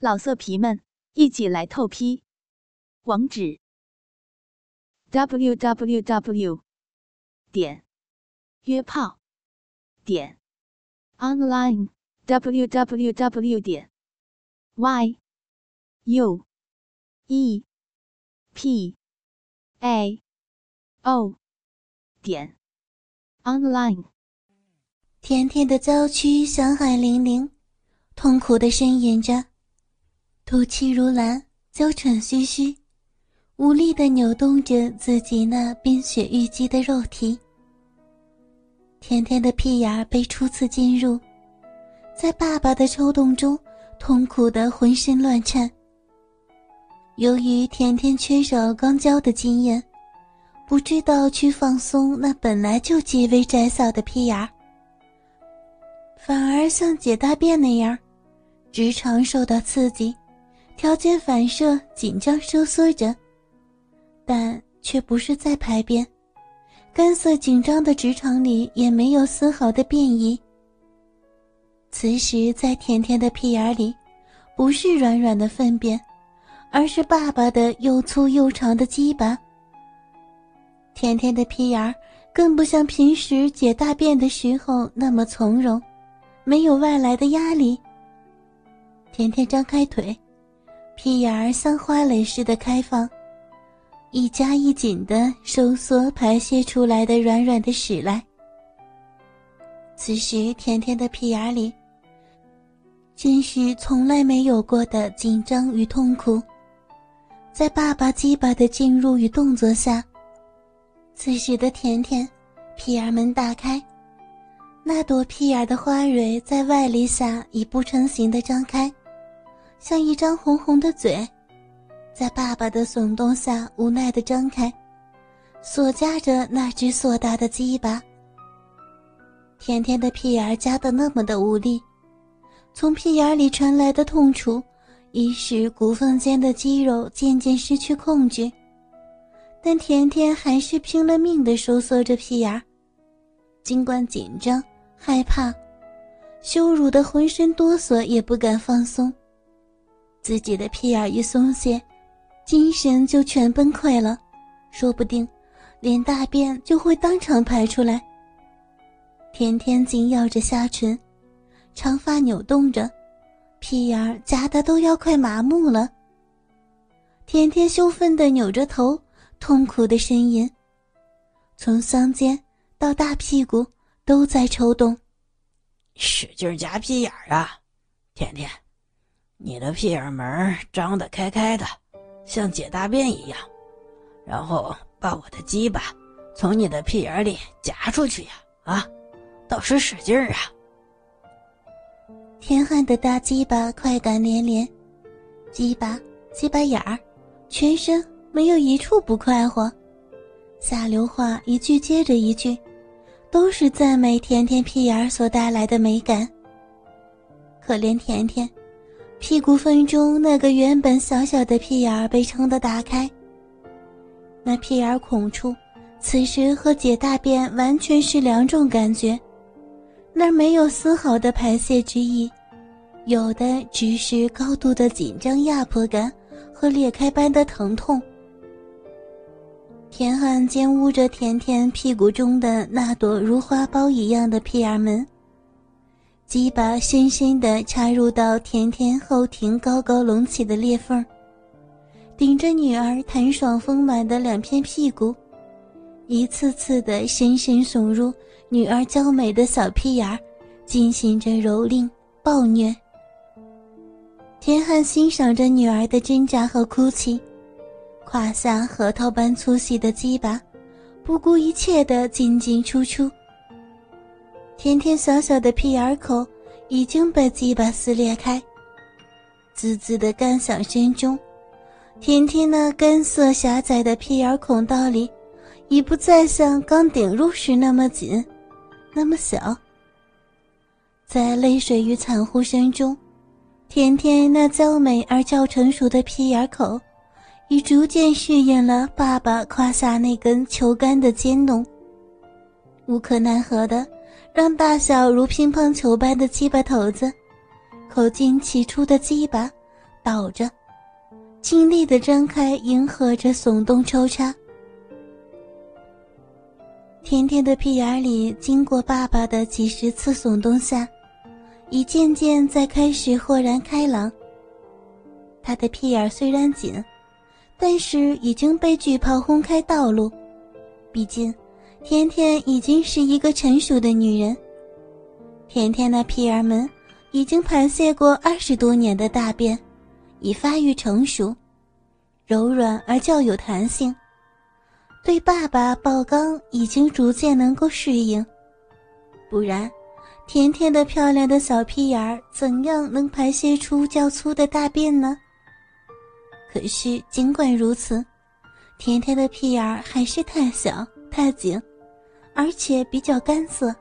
老色皮们，一起来透批！网址：w w w 点约炮点 online w w w 点 y u e p a o 点 online。甜甜的郊区，小海霖铃，痛苦的呻吟着。吐气如兰，娇喘吁吁，无力的扭动着自己那冰雪玉肌的肉体。甜甜的屁眼被初次进入，在爸爸的抽动中，痛苦的浑身乱颤。由于甜甜缺少刚交的经验，不知道去放松那本来就极为窄小的屁眼反而像解大便那样，直肠受到刺激。条件反射紧张收缩着，但却不是在排便。干涩紧张的直肠里也没有丝毫的便意。此时，在甜甜的屁眼里，不是软软的粪便，而是爸爸的又粗又长的鸡巴。甜甜的屁眼更不像平时解大便的时候那么从容，没有外来的压力。甜甜张开腿。屁眼儿像花蕾似的开放，一夹一紧的收缩排泄出来的软软的屎来。此时，甜甜的屁眼里，真是从来没有过的紧张与痛苦。在爸爸鸡巴的进入与动作下，此时的甜甜，屁眼门大开，那朵屁眼的花蕊在外力下已不成形的张开。像一张红红的嘴，在爸爸的耸动下无奈的张开，锁夹着那只硕大的鸡巴。甜甜的屁眼夹得那么的无力，从屁眼里传来的痛楚，已使骨缝间的肌肉渐渐失去控制。但甜甜还是拼了命的收缩着屁眼，尽管紧张、害怕、羞辱的浑身哆嗦，也不敢放松。自己的屁眼一松懈，精神就全崩溃了，说不定连大便就会当场排出来。甜甜紧咬着下唇，长发扭动着，屁眼夹得都要快麻木了。甜甜羞愤地扭着头，痛苦的呻吟，从香肩到大屁股都在抽动，使劲夹屁眼啊，甜甜。你的屁眼门张得开开的，像解大便一样，然后把我的鸡巴从你的屁眼里夹出去呀！啊，倒是使劲啊！天汉的大鸡巴快感连连，鸡巴、鸡巴眼儿，全身没有一处不快活。下流话一句接着一句，都是赞美甜甜屁眼所带来的美感。可怜甜甜。屁股缝中那个原本小小的屁眼儿被撑得打开，那屁眼孔处，此时和解大便完全是两种感觉，那儿没有丝毫的排泄之意，有的只是高度的紧张压迫感和裂开般的疼痛。田汉奸污着甜甜屁股中的那朵如花苞一样的屁眼门。鸡巴深深地插入到甜甜后庭高高隆起的裂缝，顶着女儿弹爽丰满的两片屁股，一次次地深深耸入女儿娇美的小屁眼儿，进行着蹂躏暴虐。田汉欣赏着女儿的挣扎和哭泣，胯下核桃般粗细的鸡巴，不顾一切地进进出出。甜甜小小的屁眼口已经被鸡巴撕裂开，滋滋的干响声中，甜甜那干涩狭窄的屁眼孔道里，已不再像刚顶入时那么紧，那么小。在泪水与惨呼声中，甜甜那娇美而较成熟的屁眼口，已逐渐适应了爸爸胯下那根球杆的尖弄，无可奈何的。让大小如乒乓球般的鸡巴头子，口进气出的鸡巴，倒着，尽力的张开，迎合着耸动抽插。甜甜的屁眼里，经过爸爸的几十次耸动下，已渐渐在开始豁然开朗。他的屁眼虽然紧，但是已经被巨炮轰开道路。毕竟，甜甜已经是一个成熟的女人。甜甜的屁眼们已经排泄过二十多年的大便，已发育成熟，柔软而较有弹性。对爸爸抱刚已经逐渐能够适应，不然，甜甜的漂亮的小屁眼儿怎样能排泄出较粗的大便呢？可是尽管如此，甜甜的屁眼儿还是太小太紧，而且比较干涩，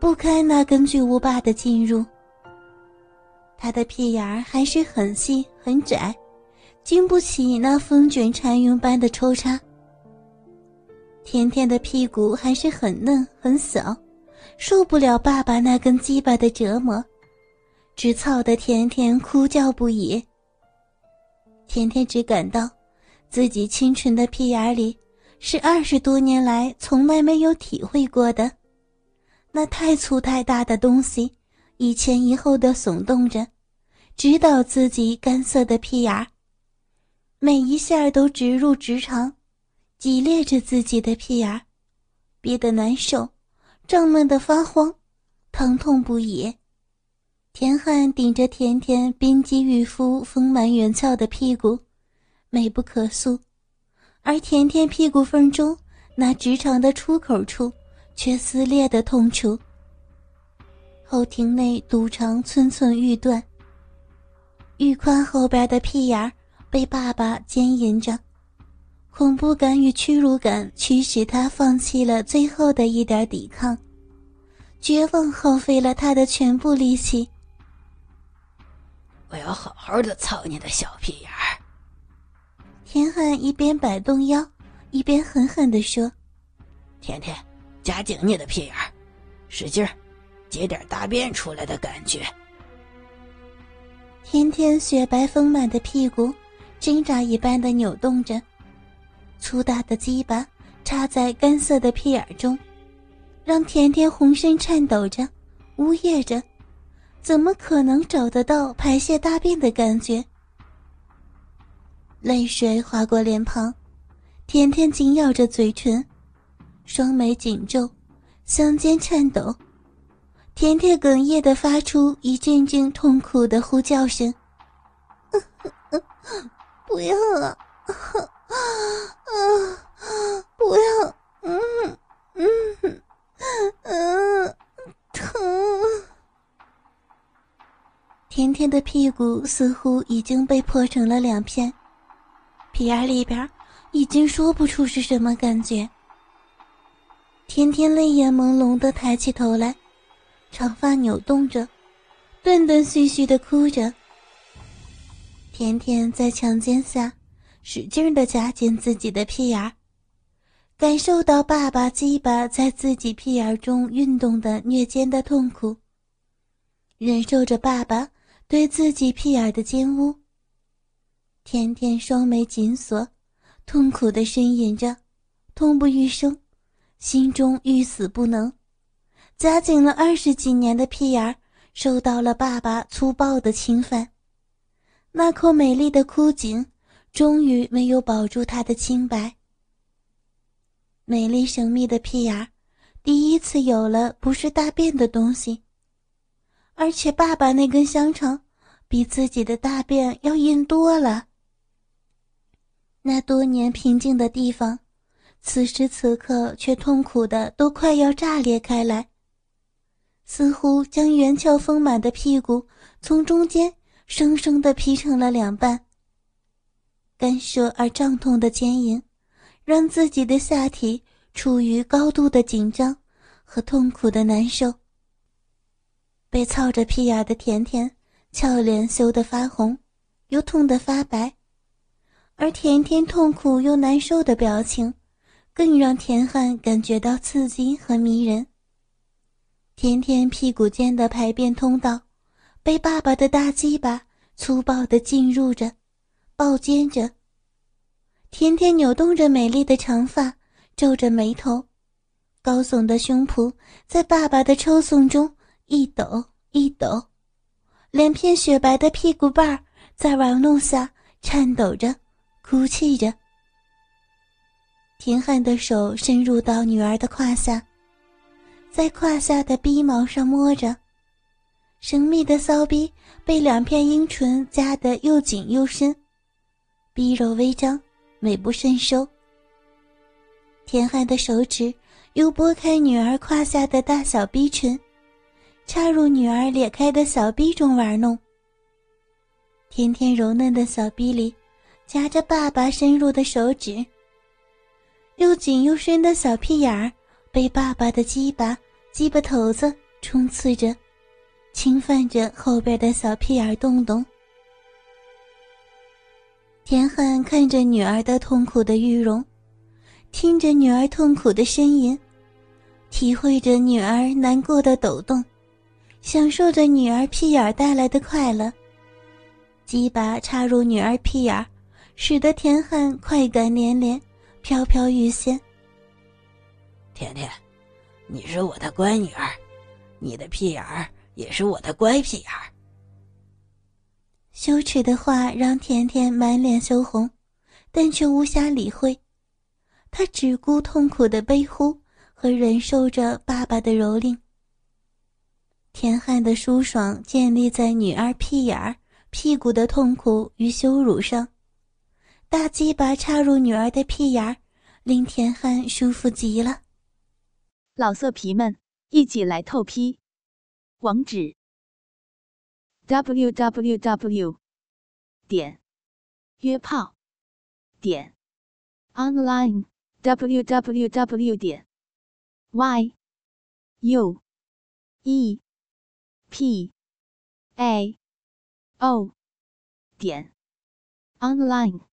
不开那根巨无霸的进入。他的屁眼儿还是很细很窄，经不起那风卷残云般的抽插。甜甜的屁股还是很嫩很小，受不了爸爸那根鸡巴的折磨，直操的甜甜哭叫不已。甜甜只感到，自己清纯的屁眼里，是二十多年来从来没有体会过的，那太粗太大的东西，一前一后的耸动着，直捣自己干涩的屁眼每一下都直入直肠。挤裂着自己的屁眼儿，憋得难受，胀闷的发慌，疼痛不已。田汉顶着甜甜冰肌玉肤、丰满圆翘的屁股，美不可诉；而甜甜屁股缝中那直肠的出口处，却撕裂的痛楚。后庭内肚肠寸寸欲断，玉宽后边的屁眼被爸爸奸淫着。恐怖感与屈辱感驱使他放弃了最后的一点抵抗，绝望耗费了他的全部力气。我要好好的操你的小屁眼儿！田汉一边摆动腰，一边狠狠地说：“甜甜，夹紧你的屁眼，使劲儿，接点大便出来的感觉。”甜甜雪白丰满的屁股挣扎一般的扭动着。粗大的鸡巴插在干涩的屁眼中，让甜甜浑身颤抖着，呜咽着，怎么可能找得到排泄大便的感觉？泪水划过脸庞，甜甜紧咬着嘴唇，双眉紧皱，香肩颤抖，甜甜哽咽的发出一阵阵痛苦的呼叫声：“ 不要啊！”啊！不要！嗯嗯嗯，疼！甜甜的屁股似乎已经被破成了两片，屁眼里边已经说不出是什么感觉。甜甜泪眼朦胧的抬起头来，长发扭动着，断断续续的哭着。甜甜在强奸下。使劲的夹紧自己的屁眼，感受到爸爸鸡巴在自己屁眼中运动的虐奸的痛苦，忍受着爸爸对自己屁眼的奸污。甜甜双眉紧锁，痛苦的呻吟着，痛不欲生，心中欲死不能。夹紧了二十几年的屁眼儿受到了爸爸粗暴的侵犯，那口美丽的枯井。终于没有保住她的清白。美丽神秘的屁眼儿，第一次有了不是大便的东西，而且爸爸那根香肠比自己的大便要硬多了。那多年平静的地方，此时此刻却痛苦的都快要炸裂开来，似乎将圆翘丰满的屁股从中间生生的劈成了两半。干涉而胀痛的坚硬，让自己的下体处于高度的紧张和痛苦的难受。被操着屁眼的甜甜，俏脸羞得发红，又痛得发白，而甜甜痛苦又难受的表情，更让田汉感觉到刺激和迷人。甜甜屁股间的排便通道，被爸爸的大鸡巴粗暴地进入着，抱肩着。甜甜扭动着美丽的长发，皱着眉头，高耸的胸脯在爸爸的抽送中一抖一抖，两片雪白的屁股瓣在玩弄下颤抖着，哭泣着。田汉的手伸入到女儿的胯下，在胯下的逼毛上摸着，神秘的骚逼被两片阴唇夹得又紧又深，逼肉微张，美不胜收。田汉的手指又拨开女儿胯下的大小逼唇，插入女儿裂开的小逼中玩弄。甜甜柔嫩的小逼里，夹着爸爸深入的手指。又紧又深的小屁眼儿，被爸爸的鸡巴鸡巴头子冲刺着，侵犯着后边的小屁眼洞洞。田汉看着女儿的痛苦的玉容，听着女儿痛苦的呻吟，体会着女儿难过的抖动，享受着女儿屁眼带来的快乐。鸡巴插入女儿屁眼，使得田汉快感连连。飘飘欲仙，甜甜，你是我的乖女儿，你的屁眼儿也是我的乖屁眼儿。羞耻的话让甜甜满脸羞红，但却无暇理会，她只顾痛苦的悲呼和忍受着爸爸的蹂躏。田汉的舒爽建立在女儿屁眼儿、屁股的痛苦与羞辱上。大鸡巴插入女儿的屁眼儿，令田汉舒服极了。老色皮们，一起来透批！网址：w w w 点约炮点 online w w w 点 y u e p a o 点 online。